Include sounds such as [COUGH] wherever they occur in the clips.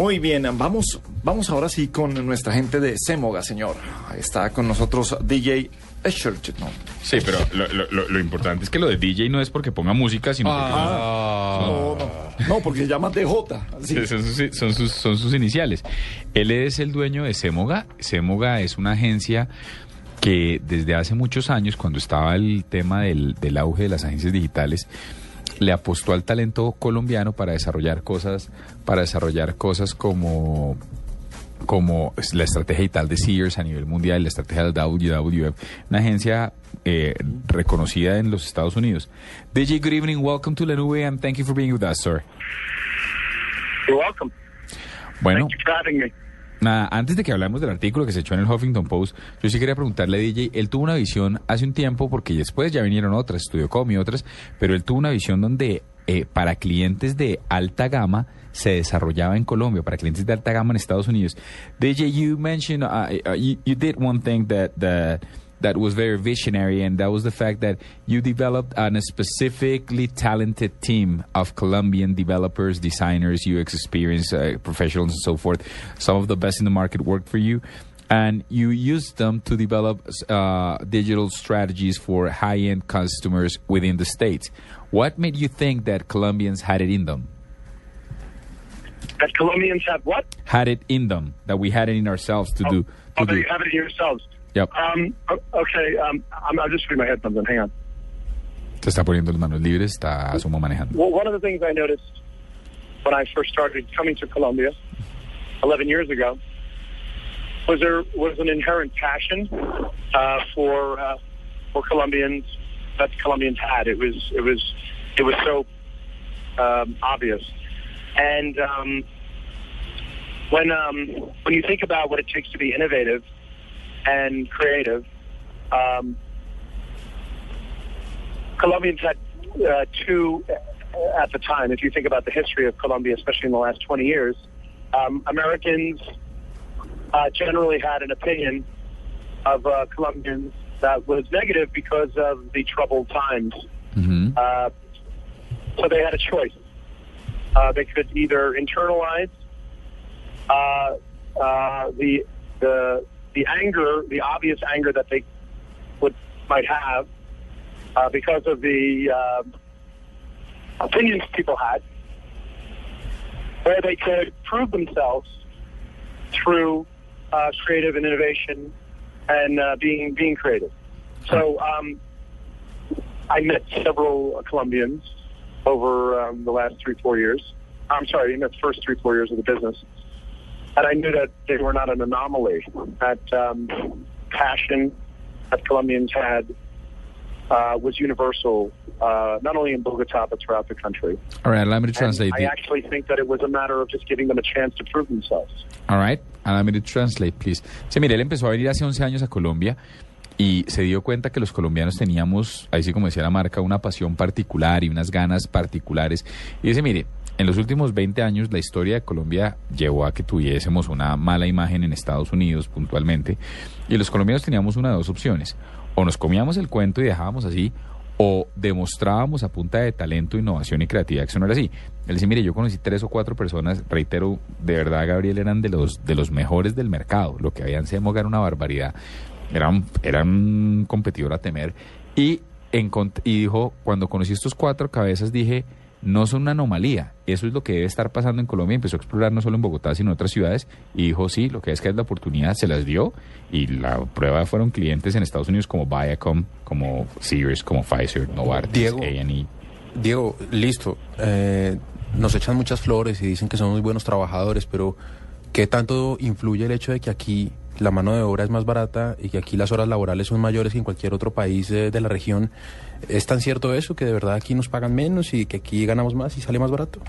Muy bien, vamos, vamos ahora sí con nuestra gente de Semoga, señor. Está con nosotros DJ Escherch, ¿no? Sí, pero lo, lo- lo importante es que lo de DJ no es porque ponga música, sino No, no, no, porque se llama DJ. porque son sus, son, sus, son sus iniciales. Él es el dueño de Semoga. Semoga es una agencia que desde hace muchos años, cuando estaba el tema del, del auge de las agencias digitales, le apostó al talento colombiano para desarrollar cosas, para desarrollar cosas como como la estrategia digital de Sears a nivel mundial, la estrategia del WWF, una agencia eh, reconocida en los Estados Unidos. DJ, good evening, welcome to La Nube and thank you for being with us, sir. You're welcome. Bueno, Thank you for having me. Nada, antes de que hablamos del artículo que se echó en el Huffington Post, yo sí quería preguntarle a DJ, él tuvo una visión hace un tiempo, porque después ya vinieron otras, Studio Com y otras, pero él tuvo una visión donde eh, para clientes de alta gama se desarrollaba en Colombia, para clientes de alta gama en Estados Unidos. DJ, you mentioned, uh, uh, you, you did one thing that, that, that was very visionary, and that was the fact that you developed an, a specifically talented team of Colombian developers, designers, UX experience uh, professionals, and so forth. Some of the best in the market worked for you. And you used them to develop uh, digital strategies for high end customers within the States. What made you think that Colombians had it in them? That Colombians have what? Had it in them, that we had it in ourselves to do. To Oh, do. you have it in yourselves. Yep. Um, okay, um, I'm, I'll just put my headphones on. Hang on. Se está poniendo las manos libres, está asumo manejando. Well, one of the things I noticed when I first started coming to Colombia 11 years ago was there was an inherent passion uh, for uh, for Colombians that Colombians had. It was it was it was so um, obvious, and um, when um, when you think about what it takes to be innovative and creative. Um, Colombians had uh, two uh, at the time. If you think about the history of Colombia, especially in the last 20 years, um, Americans uh, generally had an opinion of uh, Colombians that was negative because of the troubled times. Mhm. Uh, so they had a choice. Uh, they could either internalize uh, uh, the the the anger, the obvious anger that they would might have uh, because of the uh, opinions people had, or they could prove themselves through uh, creative and innovation and uh, being being creative. So um, I met several Colombians over um, the last three four years. I'm sorry, in the first three four years of the business, and I knew that they were not an anomaly. That um, passion that Colombians had uh, was universal, uh, not only in Bogota but throughout the country. All right, allow me to And translate. I the- actually think that it was a matter of just giving them a chance to prove themselves. All right, allow me to translate, please. Sí, mire, él empezó a venir hace 11 años a Colombia y se dio cuenta que los colombianos teníamos, ahí sí como decía la marca, una pasión particular y unas ganas particulares. Y dice, mire, en los últimos 20 años la historia de Colombia llevó a que tuviésemos una mala imagen en Estados Unidos puntualmente y los colombianos teníamos una de dos opciones. O nos comíamos el cuento y dejábamos así, o demostrábamos a punta de talento, innovación y creatividad que eso no era así. Él dice, mire, yo conocí tres o cuatro personas, reitero, de verdad, Gabriel, eran de los, de los mejores del mercado. Lo que habían Semoga era una barbaridad. Eran un competidor a temer. Y dijo, cuando conocí estos cuatro cabezas, dije, no son una anomalía. Eso es lo que debe estar pasando en Colombia. Empezó a explorar no solo en Bogotá, sino en otras ciudades. Y dijo, sí, lo que es que es la oportunidad, se las dio. Y la prueba fueron clientes en Estados Unidos como Viacom, como Sears, como Pfizer, Novartis. A&E. Diego, listo. Eh, nos echan muchas flores y dicen que somos muy buenos trabajadores, pero ¿qué tanto influye el hecho de que aquí la mano de obra es más barata y que aquí las horas laborales son mayores que en cualquier otro país eh, de la región? ¿Es tan cierto eso que de verdad aquí nos pagan menos y que aquí ganamos más y sale más barato?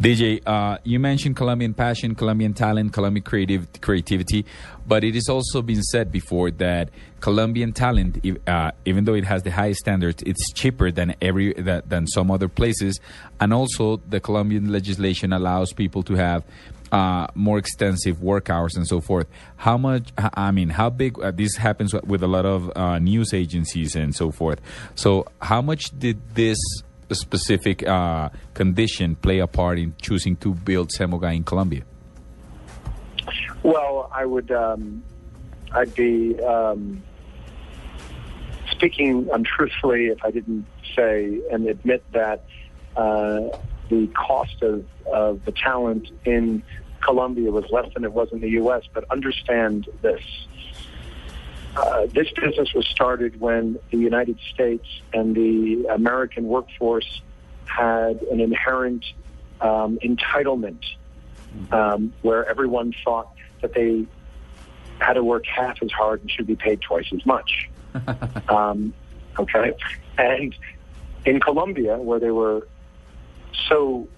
DJ, uh, you mentioned Colombian passion, Colombian talent, Colombian creative creativity, but it has also been said before that Colombian talent, uh, even though it has the highest standards, it's cheaper than every than some other places, and also the Colombian legislation allows people to have uh, more extensive work hours and so forth. How much? I mean, how big? Uh, this happens with a lot of uh, news agencies and so forth. So, how much did this specific uh, condition play a part in choosing to build Zemoga in Colombia? Well, I would. Um, I'd be um, speaking untruthfully if I didn't say and admit that uh, the cost of, of the talent in Colombia was less than it was in the U.S. But understand this. Uh, this business was started when the United States and the American workforce had an inherent um, entitlement um, where everyone thought that they had to work half as hard and should be paid twice as much. [LAUGHS] um, okay? And in Colombia, where they were so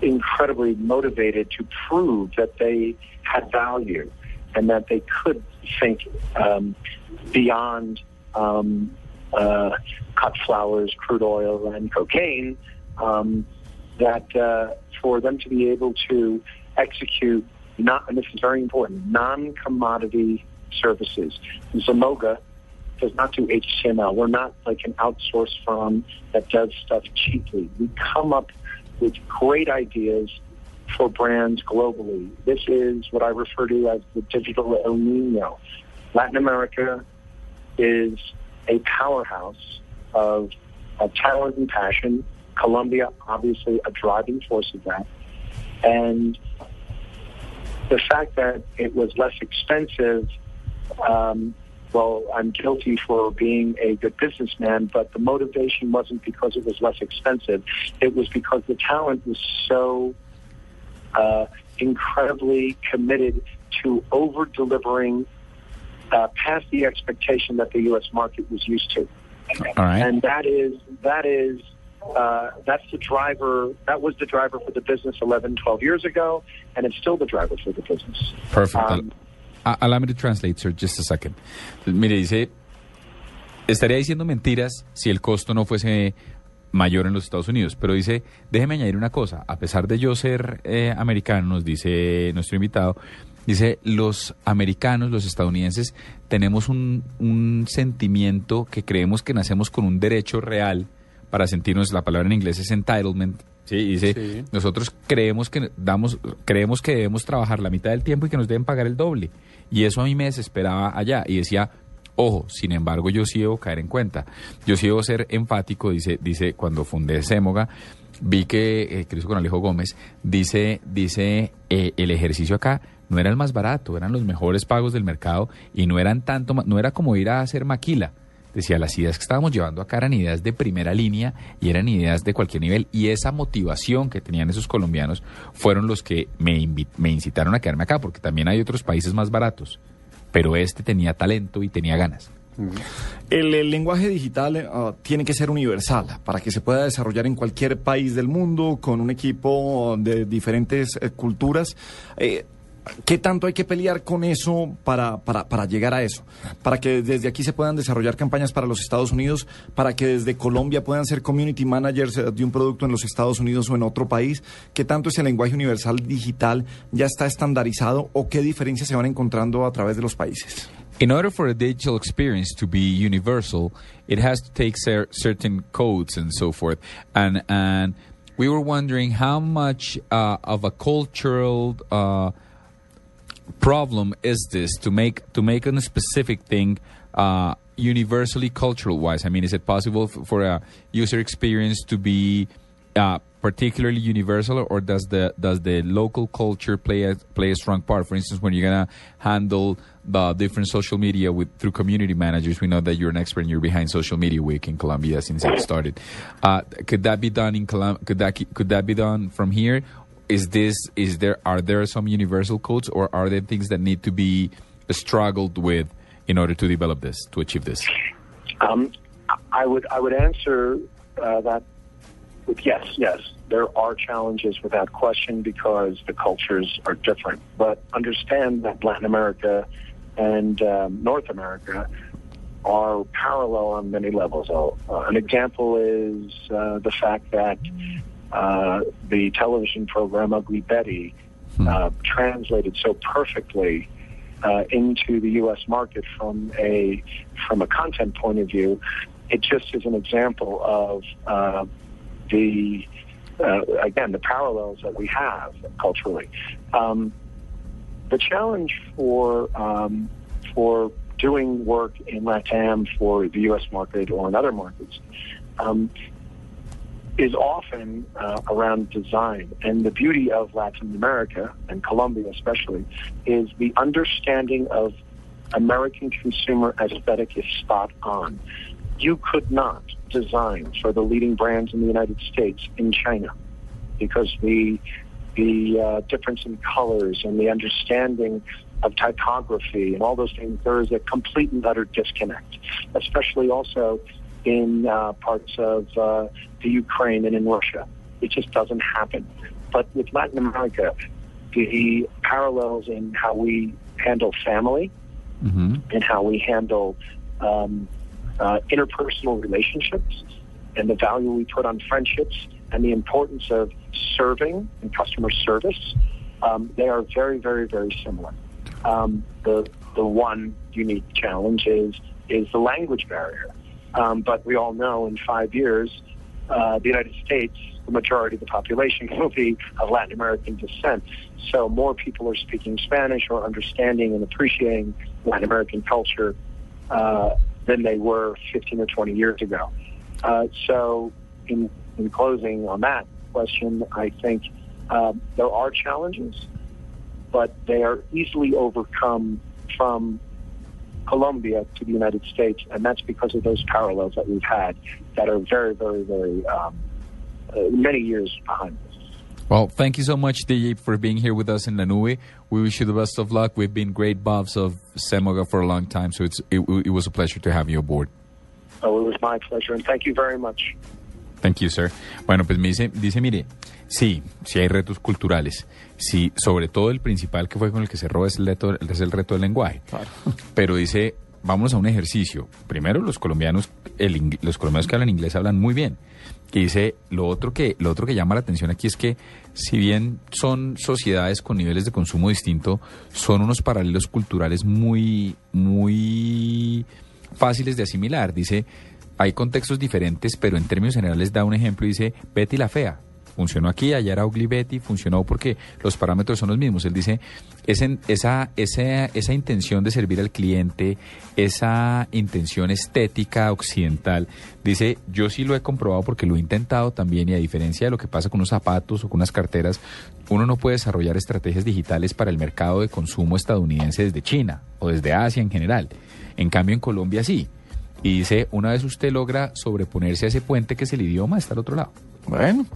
incredibly motivated to prove that they had value and that they could think um, beyond um, uh, cut flowers, crude oil, and cocaine, um, that uh, for them to be able to execute not, and this is very important, non-commodity services. Zemoga does not do HTML. We're not like an outsourced firm that does stuff cheaply. We come up with great ideas for brands globally. This is what I refer to as the digital El Nino. Latin America is a powerhouse of, of talent and passion. Colombia, obviously, a driving force of that. And the fact that it was less expensive, um, well, I'm guilty for being a good businessman, but the motivation wasn't because it was less expensive. It was because the talent was so uh, incredibly committed to over delivering uh, past the expectation that the U.S. market was used to. Right. And that is that is uh, that's the driver. That was the driver for the business 11, 12 years ago, and it's still the driver for the business. Perfect. Um, Uh, allow me to translate, sir, just a second. Mire, dice, estaría diciendo mentiras si el costo no fuese mayor en los Estados Unidos, pero dice, déjeme añadir una cosa, a pesar de yo ser eh, americano, nos dice nuestro invitado, dice, los americanos, los estadounidenses, tenemos un, un sentimiento que creemos que nacemos con un derecho real para sentirnos, la palabra en inglés es entitlement, ¿sí? Dice, Sí. nosotros creemos que damos, creemos que debemos trabajar la mitad del tiempo y que nos deben pagar el doble. Y eso a mí me desesperaba allá. Y decía, ojo, sin embargo, yo sí debo caer en cuenta. Yo sí debo ser enfático, dice, dice, cuando fundé Semoga, vi que, eh, hizo con Alejo Gómez, dice, dice, eh, el ejercicio acá no era el más barato, eran los mejores pagos del mercado y no eran tanto, no era como ir a hacer maquila. Decía, las ideas que estábamos llevando acá eran ideas de primera línea y eran ideas de cualquier nivel. Y esa motivación que tenían esos colombianos fueron los que me, me incitaron a quedarme acá, porque también hay otros países más baratos. Pero este tenía talento y tenía ganas. El, el lenguaje digital ah, tiene que ser universal para que se pueda desarrollar en cualquier país del mundo con un equipo de diferentes eh, culturas. Eh, ¿Qué tanto hay que pelear con eso para, para, para llegar a eso? Para que desde aquí se puedan desarrollar campañas para los Estados Unidos, para que desde Colombia puedan ser community managers eh, de un producto en los Estados Unidos o en otro país. ¿Qué tanto ese lenguaje universal digital ya está estandarizado o qué diferencias se van encontrando a través de los países? In order for a digital experience to be universal, it has to take cer- certain codes and so forth. And and we were wondering how much uh, of a cultural uh, problem is this to make to make a specific thing uh, universally cultural wise? I mean, is it possible for a user experience to be uh, particularly universal, or does the does the local culture play a play a strong part? For instance, when you're gonna handle the different social media with through community managers, we know that you're an expert and you're behind Social Media Week in Colombia since it started. Uh, could that be done in Colum- Could that could that be done from here? Is this is there are there some universal codes, or are there things that need to be struggled with in order to develop this to achieve this? Um, I would I would answer uh, that with yes, yes. There are challenges without question because the cultures are different. But understand that Latin America and um, North America are parallel on many levels. Uh, an example is uh, the fact that uh, the television program Ugly Betty uh, translated so perfectly uh, into the U.S. market from a from a content point of view. It just is an example of uh, the uh, again the parallels that we have culturally. Um, the challenge for um, for doing work in LATAM for the U.S. market or in other markets um, is often uh, around design. And the beauty of Latin America and Colombia especially is the understanding of American consumer aesthetic is spot on. You could not design for the leading brands in the United States in China because the the uh, difference in colors and the understanding of typography and all those things, there is a complete and utter disconnect, especially also in uh, parts of uh, the Ukraine and in Russia. It just doesn't happen. But with Latin America, the parallels in how we handle family hmm and how we handle um, uh, interpersonal relationships and the value we put on friendships and the importance of serving and customer service, um, they are very, very, very similar. Um, the the one unique challenge is is the language barrier. Um, but we all know in five years, uh, the United States, the majority of the population will be of Latin American descent. So more people are speaking Spanish or understanding and appreciating Latin American culture uh, than they were 15 or 20 years ago. Uh, so, in, in closing on that question, I think um, there are challenges, but they are easily overcome from Colombia to the United States, and that's because of those parallels that we've had that are very, very, very um, uh, many years behind us. Well, thank you so much, DJ, for being here with us in La Nube. We wish you the best of luck. We've been great buffs of Zemoga for a long time, so it's it, it was a pleasure to have you aboard. Oh, it was my pleasure, and thank you very much. Thank you, sir. Bueno, pues me dice, dice, mire, sí, sí hay retos culturales. Sí, sobre todo el principal que fue con el que cerró es el reto, es el reto del lenguaje. Claro. [LAUGHS] Pero dice, vámonos a un ejercicio. Primero, los colombianos, el, los colombianos que hablan inglés hablan muy bien. Y dice, lo otro que, lo otro que llama la atención aquí es que, si bien son sociedades con niveles de consumo distinto, son unos paralelos culturales muy, muy fáciles de asimilar. Dice, hay contextos diferentes, pero en términos generales da un ejemplo y dice, Betty la fea. Funcionó aquí, allá era Ugly Betty, funcionó porque los parámetros son los mismos. Él dice, esa, esa, esa intención de servir al cliente, esa intención estética occidental, dice, yo sí lo he comprobado porque lo he intentado también y a diferencia de lo que pasa con unos zapatos o con unas carteras, uno no puede desarrollar estrategias digitales para el mercado de consumo estadounidense desde China o desde Asia en general. En cambio, en Colombia sí. Y dice, una vez usted logra sobreponerse a ese puente que es el idioma, está al otro lado. Bueno,